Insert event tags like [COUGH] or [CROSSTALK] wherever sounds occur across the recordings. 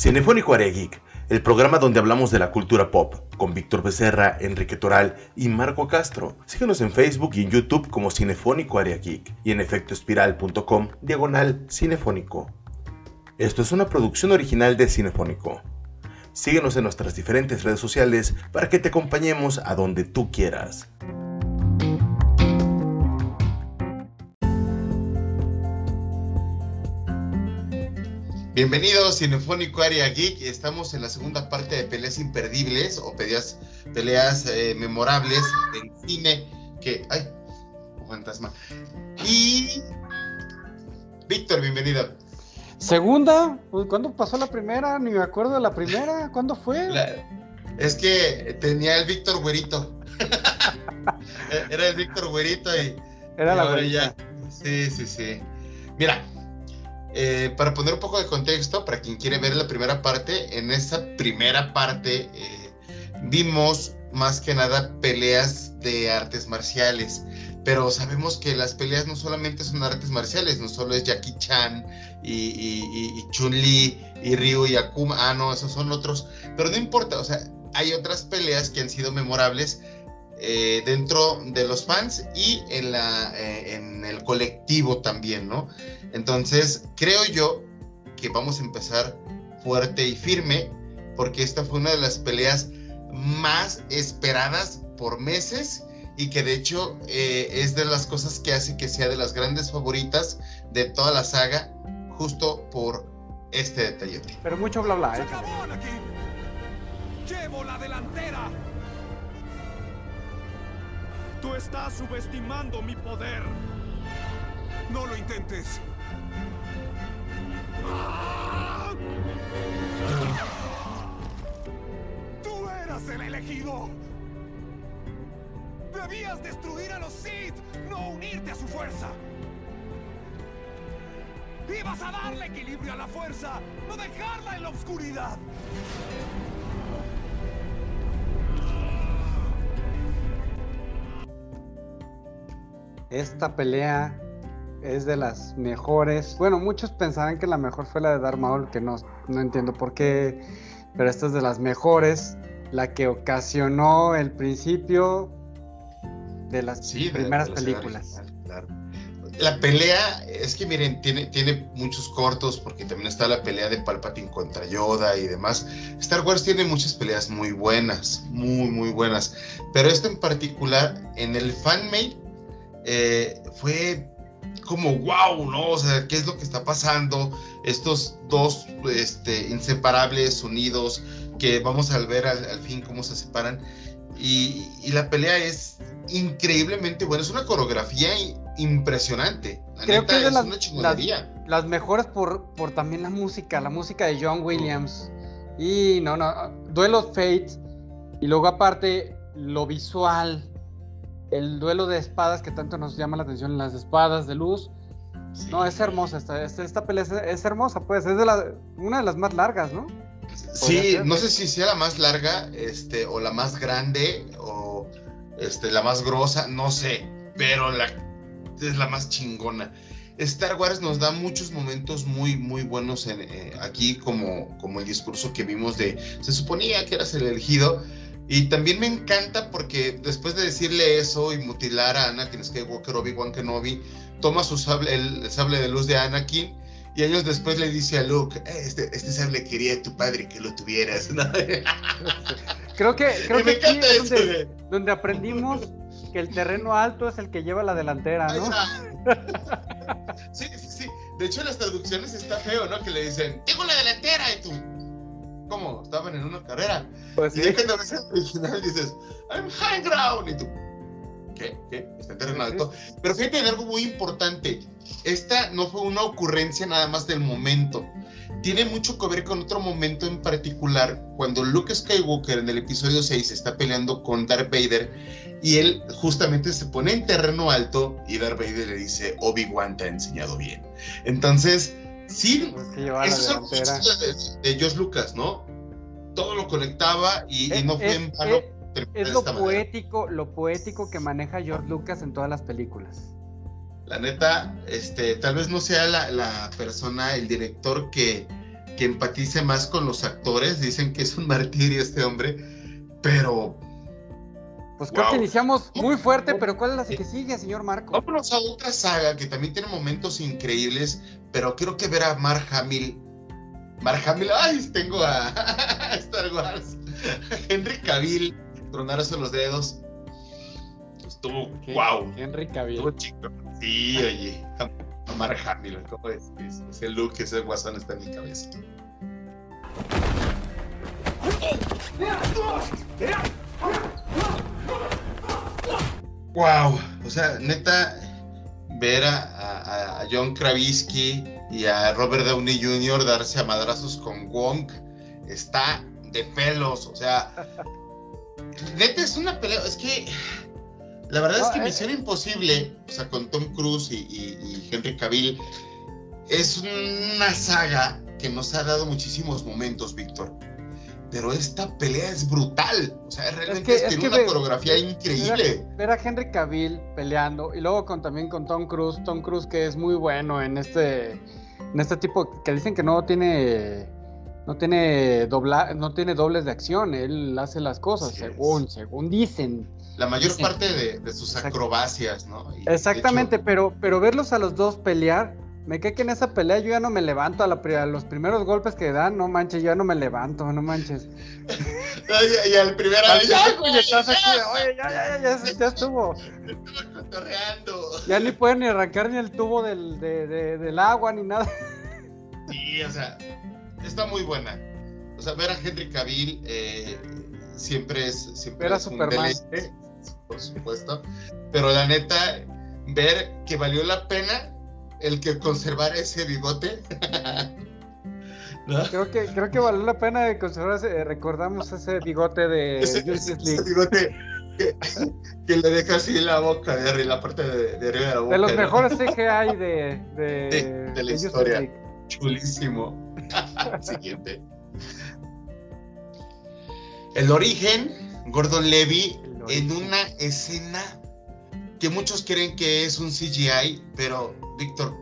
Cinefónico Área Geek, el programa donde hablamos de la cultura pop, con Víctor Becerra, Enrique Toral y Marco Castro. Síguenos en Facebook y en YouTube como Cinefónico Área Geek y en efectoespiral.com diagonal cinefónico. Esto es una producción original de Cinefónico. Síguenos en nuestras diferentes redes sociales para que te acompañemos a donde tú quieras. Bienvenidos Cinefónico Área Geek. Estamos en la segunda parte de peleas imperdibles o peleas, peleas eh, memorables del cine que. ¡Ay! Un fantasma. Y. Víctor, bienvenido. Segunda, pues, ¿cuándo pasó la primera? Ni me acuerdo de la primera. ¿Cuándo fue? es que tenía el Víctor Güerito. [LAUGHS] Era el Víctor Güerito y. Era la güerita. Sí, sí, sí. Mira, eh, para poner un poco de contexto, para quien quiere ver la primera parte, en esa primera parte eh, vimos más que nada peleas de artes marciales. Pero sabemos que las peleas no solamente son artes marciales, no solo es Jackie Chan y, Chun-Li y Ryu y Akuma, ah, no, esos son otros, pero no importa, o sea, hay otras peleas que han sido memorables eh, dentro de los fans y en, la, en el colectivo también, ¿no? Entonces, creo yo que vamos a empezar fuerte y firme, porque esta fue una de las peleas más esperadas por meses y que de hecho eh, es de las cosas que hace que sea de las grandes favoritas de toda la saga, justo por este detalle. Pero mucho bla bla. ¿eh? Llevo la delantera. Tú estás subestimando mi poder. No lo intentes. ¡Tú eras el elegido! ¡Debías destruir a los Sith, no unirte a su fuerza! ¡Ibas a darle equilibrio a la fuerza, no dejarla en la oscuridad! Esta pelea es de las mejores. Bueno, muchos pensaban que la mejor fue la de Darth Maul, que no, no entiendo por qué, pero esta es de las mejores, la que ocasionó el principio de las primeras películas. La pelea, es que miren, tiene, tiene muchos cortos, porque también está la pelea de Palpatine contra Yoda y demás. Star Wars tiene muchas peleas muy buenas, muy, muy buenas. Pero esta en particular, en el fanmade, eh, fue como wow, ¿no? O sea, ¿qué es lo que está pasando? Estos dos este, inseparables unidos que vamos a ver al, fin cómo se separan. Y, la pelea es increíblemente buena, es una coreografía impresionante. Creo que es, las, una Las, mejores por, por también la música, la música de John Williams. Y no, no, Duelo Fate. Y luego aparte, lo visual, el duelo de espadas que tanto nos llama la atención, las espadas de luz. No, es hermosa, esta, esta, pelea es, hermosa, pues, es de la, una de las más largas, ¿no? Sí, no sé si sea la más larga, este, o la más grande, o este, la más grosa, no sé, pero la, es la más chingona. Star Wars nos da muchos momentos muy, muy buenos en, eh, aquí, como, como el discurso que vimos de, se suponía que eras el elegido, y también me encanta porque después de decirle eso y mutilar a Anakin Skywalker, Obi-Wan Kenobi, toma su sable, el, sable de luz de Anakin y años después le dice a Luke, eh, este, este, sable quería tu padre que lo tuvieras. [LAUGHS] Creo que, creo que aquí es donde, donde, aprendimos que el terreno alto es el que lleva la delantera, ¿no? [LAUGHS] sí, sí, sí. De hecho, en las traducciones está feo, ¿no? Que le dicen, tengo la delantera y tú como estaban en una carrera. Pues y sí. cuando ves el original dices, I'm high ground. Y tú, ¿qué? ¿Qué? Está en terreno alto. Pero fíjate en algo muy importante. Esta no fue una ocurrencia nada más del momento. Tiene mucho que ver con otro momento en particular, cuando Luke Skywalker en el episodio 6 está peleando con Darth Vader y él justamente se pone en terreno alto y Darth Vader le dice, Obi-Wan te ha enseñado bien. Entonces, Sí, eso es de, George Lucas, ¿no? Todo lo conectaba y, no fue en vano. Es, lo poético, lo poético que maneja George Lucas en todas las películas. La neta, este, tal vez no sea la, persona, el director que que empatice más con los actores. Dicen que es un [LAUGHS] martirio este hombre, pero pues creo que iniciamos muy fuerte, pero ¿cuál es la que sigue, señor Marco? Vámonos a otra saga que también tiene momentos increíbles, pero quiero que ver a Mark Hamill. Mark Hamill, ay, tengo a, [LAUGHS] Star Wars. Henry Cavill, tronarse los dedos. Estuvo, wow. Henry Cavill. Estuvo chico. Sí, oye. A Mark Hamill, ¿cómo es? Ese look, ese guasón está en mi cabeza. Wow, o sea, neta, ver a, John Kravisky y a Robert Downey Jr. darse a madrazos con Wong está de pelos, o sea, [LAUGHS] neta es una pelea, es que la verdad es que Misión Imposible, o sea, con Tom Cruise y Henry Cavill, es una saga que nos ha dado muchísimos momentos, Víctor pero esta pelea es brutal. O sea, realmente es tiene una coreografía increíble. Ver a, Henry Cavill peleando y luego con, también con Tom Cruise. Tom Cruise que es muy bueno en este, en este tipo que dicen que no tiene, no tiene dobla, no tiene dobles de acción. Él hace las cosas según, según dicen. La mayor parte de, sus acrobacias, ¿no? Exactamente, pero, pero verlos a los dos pelear me cae que en esa pelea yo ya no me levanto a, los primeros golpes que dan, no manches, yo ya no me levanto, no manches. [LAUGHS] y, al primer ya, ya, oye, ya, ya, ya, ya, estuvo. Ya ni pueden ni arrancar ni el tubo del, del agua ni nada. Sí, o sea, está muy buena. O sea, ver a Henry Cavill eh, siempre es, siempre Era es un deleite, por supuesto. Pero la neta, ver que valió la pena el que conservar ese bigote. Creo que creo que valió la pena conservar ese, recordamos ese bigote de [LAUGHS] ese, bigote que, le deja así la boca de arriba, la parte de, arriba de la boca. De los mejores CGI de, de, [LAUGHS] de, la historia. Chulísimo. [LAUGHS] Siguiente. El origen, Gordon Levy, en una escena que muchos creen que es un CGI, pero Víctor,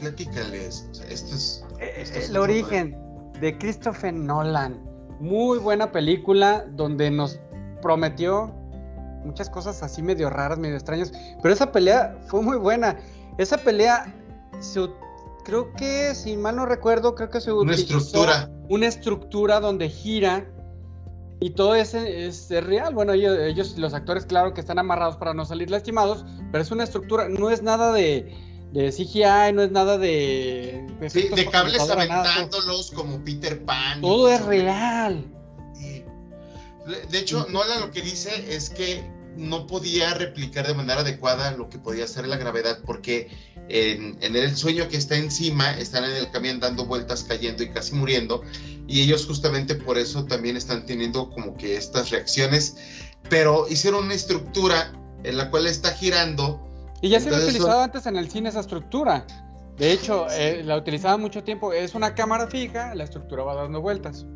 platícales. esto es. Eh, el origen de Christopher Nolan. Muy buena película donde nos prometió muchas cosas así medio raras, medio extrañas. Pero esa pelea fue muy buena. Esa pelea, creo que, si mal no recuerdo, creo que se una estructura. Una estructura donde gira y todo ese es, real. Bueno, ellos, los actores, claro que están amarrados para no salir lastimados, pero es una estructura, no es nada de, de CGI, no es nada de. Sí, de cables aventándolos como Peter Pan. Todo es real. De hecho, Nola lo que dice es que no podía replicar de manera adecuada lo que podía hacer la gravedad, porque en, el sueño que está encima están en el camión dando vueltas, cayendo y casi muriendo, y ellos justamente por eso también están teniendo como que estas reacciones, pero hicieron una estructura en la cual está girando. Y ya se había utilizado antes en el cine esa estructura. De hecho, eh, la utilizaba mucho tiempo. Es una cámara fija, la estructura va dando vueltas.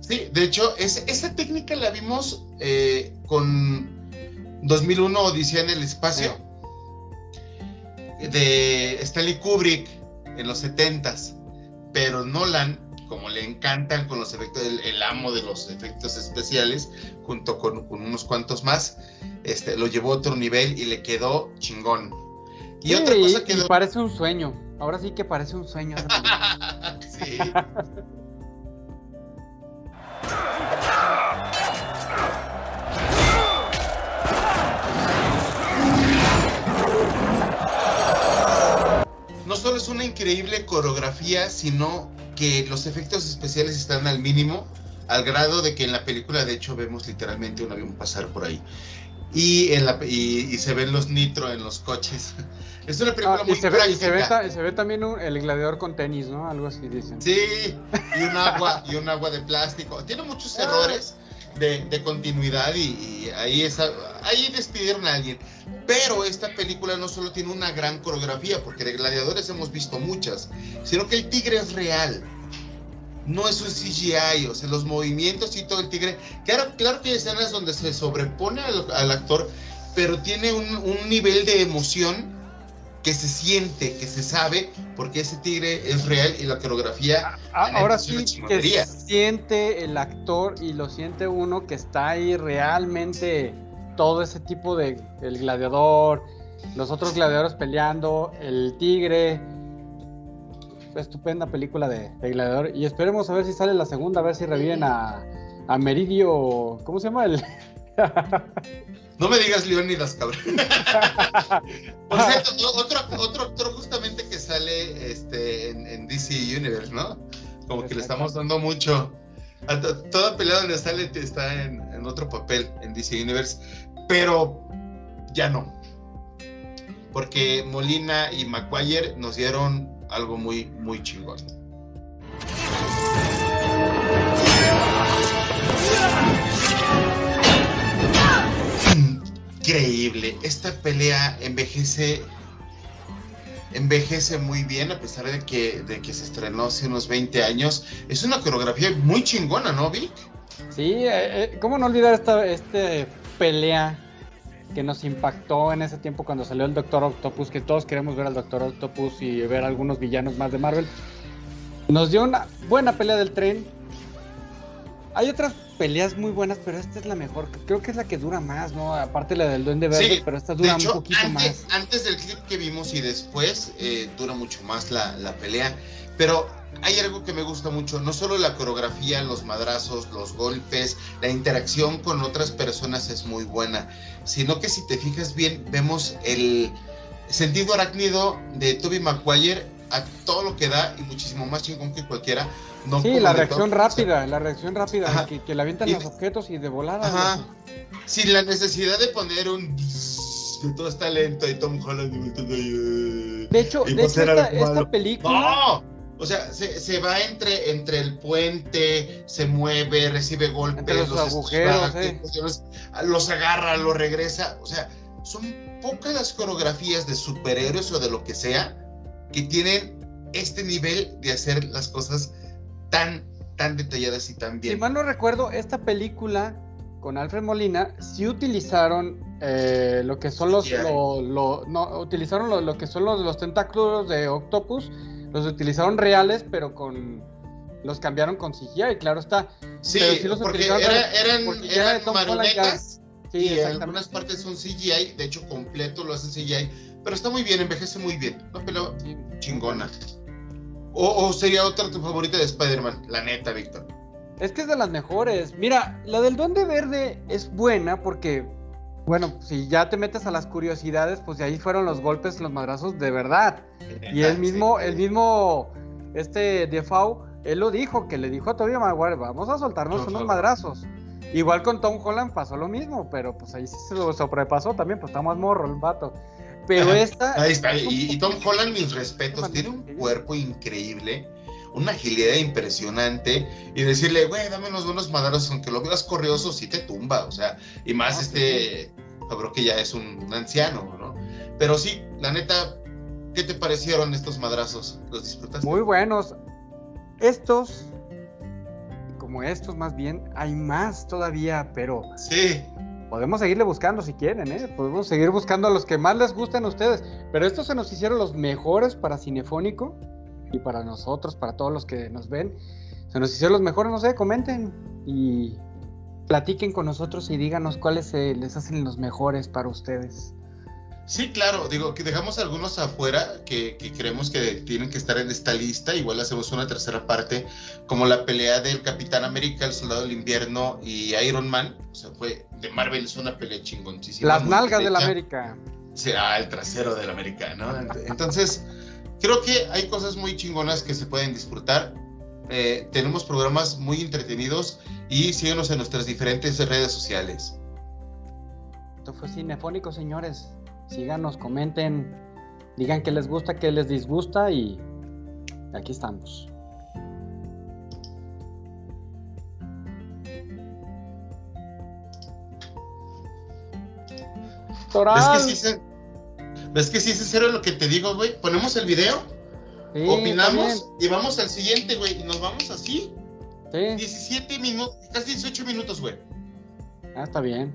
Sí, de hecho, esa técnica la vimos eh, con 2001 Odisea en el espacio de Stanley Kubrick en los 70s, pero Nolan, como le encantan con los efectos, el, amo de los efectos especiales, junto con, unos cuantos más, este, lo llevó a otro nivel y le quedó chingón. Y otra cosa que... parece un sueño, ahora sí que parece un sueño. [LAUGHS] sí. [LAUGHS] solo es una increíble coreografía, sino que los efectos especiales están al mínimo, al grado de que en la película de hecho vemos literalmente un avión pasar por ahí. Y, en la, y, se ven los nitro en los coches. [LAUGHS] Es una película ah, muy y se, ve, y se, ve, se ve, también el gladiador con tenis, ¿no? Algo así dicen. Sí, y un agua, y un agua de plástico. Tiene muchos [LAUGHS] ah. errores de, continuidad y, ahí, esa, ahí despidieron a alguien. Pero esta película no solo tiene una gran coreografía, porque de gladiadores hemos visto muchas, sino que el tigre es real. No es un CGI, o sea, los movimientos y todo el tigre. Claro, claro que hay escenas donde se sobrepone al, actor, pero tiene un, un nivel de emoción que se siente, que se sabe, porque ese tigre es real y la coreografía. Ah, ah, ahora sí que siente el actor y lo siente uno que está ahí realmente todo ese tipo de el gladiador, los otros gladiadores peleando, el tigre. Estupenda película de, gladiador. Y esperemos a ver si sale la segunda, a ver si reviven a, a Meridio. ¿Cómo se llama el? [LAUGHS] No me digas Leonidas, cabrón. [LAUGHS] Por cierto, otro, otro actor justamente que sale este, en, DC Universe, ¿no? Como que le estamos dando mucho. toda pelea donde sale está en, en, otro papel en DC Universe, pero ya no. Porque Molina y McGuire nos dieron algo muy, muy chingón. Increíble. Esta pelea envejece envejece muy bien a pesar de que, de que se estrenó hace unos 20 años. Es una coreografía muy chingona, ¿no, Vic? Sí, eh, eh, ¿cómo no olvidar esta este pelea que nos impactó en ese tiempo cuando salió el Doctor Octopus, que todos queremos ver al Doctor Octopus y ver algunos villanos más de Marvel? Nos dio una buena pelea del tren. Hay otras peleas muy buenas, pero esta es la mejor. Creo que es la que dura más, ¿no? Aparte la del Duende Verde, pero esta dura un poquito antes, más. Antes del clip que vimos y después eh, dura mucho más la, la, pelea. Pero hay algo que me gusta mucho, no solo la coreografía, los madrazos, los golpes, la interacción con otras personas es muy buena, sino que si te fijas bien, vemos el sentido arácnido de Toby Maguire a todo lo que da y muchísimo más chingón que cualquiera sí, la reacción rápida, la reacción rápida, que, que, le avientan los objetos y de volada. Ajá. Sin la necesidad de poner un que todo está lento y Tom Holland De hecho, de hecho esta, película. ¡No! O sea, se, se, va entre, entre el puente, se mueve, recibe golpes, los, agujeros, eh. los agarra, los regresa. O sea, son pocas las coreografías de superhéroes o de lo que sea que tienen este nivel de hacer las cosas tan, tan detalladas y tan bien. Si mal no recuerdo, esta película con Alfred Molina sí utilizaron eh, lo que son los, no, utilizaron lo, que son los, los tentáculos de Octopus, los utilizaron reales, pero con los cambiaron con CGI, claro está. Sí, porque eran, eran marionetas sí, y en algunas partes son CGI, de hecho completo lo hacen CGI, pero está muy bien, envejece muy bien, una pelea chingona. O, sería otra tu favorita de Spider-Man, la neta, Víctor. Es que es de las mejores. Mira, la del Duende Verde es buena porque, bueno, si ya te metes a las curiosidades, pues de ahí fueron los golpes, los madrazos de verdad. Y el [LAUGHS] mismo, el mismo, este Defoe, él lo dijo, que le dijo a Tobey Maguire, vamos a soltarnos unos madrazos. Igual con Tom Holland pasó lo mismo, pero pues ahí sí se lo sobrepasó también, pues está más morro el vato. Pero esta. Ahí está. Y, Tom Holland, mis respetos, tiene un cuerpo increíble, una agilidad impresionante. Y decirle, güey, dame unos buenos madrazos, aunque lo veas corrioso, sí te tumba. O sea, y más este. Creo que ya es un, anciano, ¿no? Pero sí, la neta, ¿qué te parecieron estos madrazos? ¿Los disfrutaste? Muy buenos. Estos, como estos más bien, hay más todavía, pero. Sí podemos seguirle buscando si quieren, ¿eh? Podemos seguir buscando a los que más les gusten a ustedes. Pero estos se nos hicieron los mejores para Cinefónico y para nosotros, para todos los que nos ven. Se nos hicieron los mejores, no sé, comenten y platiquen con nosotros y díganos cuáles se les hacen los mejores para ustedes. Sí, claro, digo que dejamos algunos afuera que, creemos que tienen que estar en esta lista. Igual hacemos una tercera parte, como la pelea del Capitán América, el Soldado del Invierno y Iron Man. O sea, fue de Marvel, es una pelea chingoncísima. Las nalgas del América. Será el trasero del América, ¿no? Entonces, creo que hay cosas muy chingonas que se pueden disfrutar. Eh, tenemos programas muy entretenidos y síguenos en nuestras diferentes redes sociales. Esto fue Cinefónico, señores síganos, comenten, digan qué les gusta, qué les disgusta y aquí estamos. ¿Ves que sí, es serio lo que te digo, güey? Ponemos el video, opinamos y vamos al siguiente, güey, y nos vamos así. Sí. 17 minutos, casi 18 minutos, güey. Ah, está bien.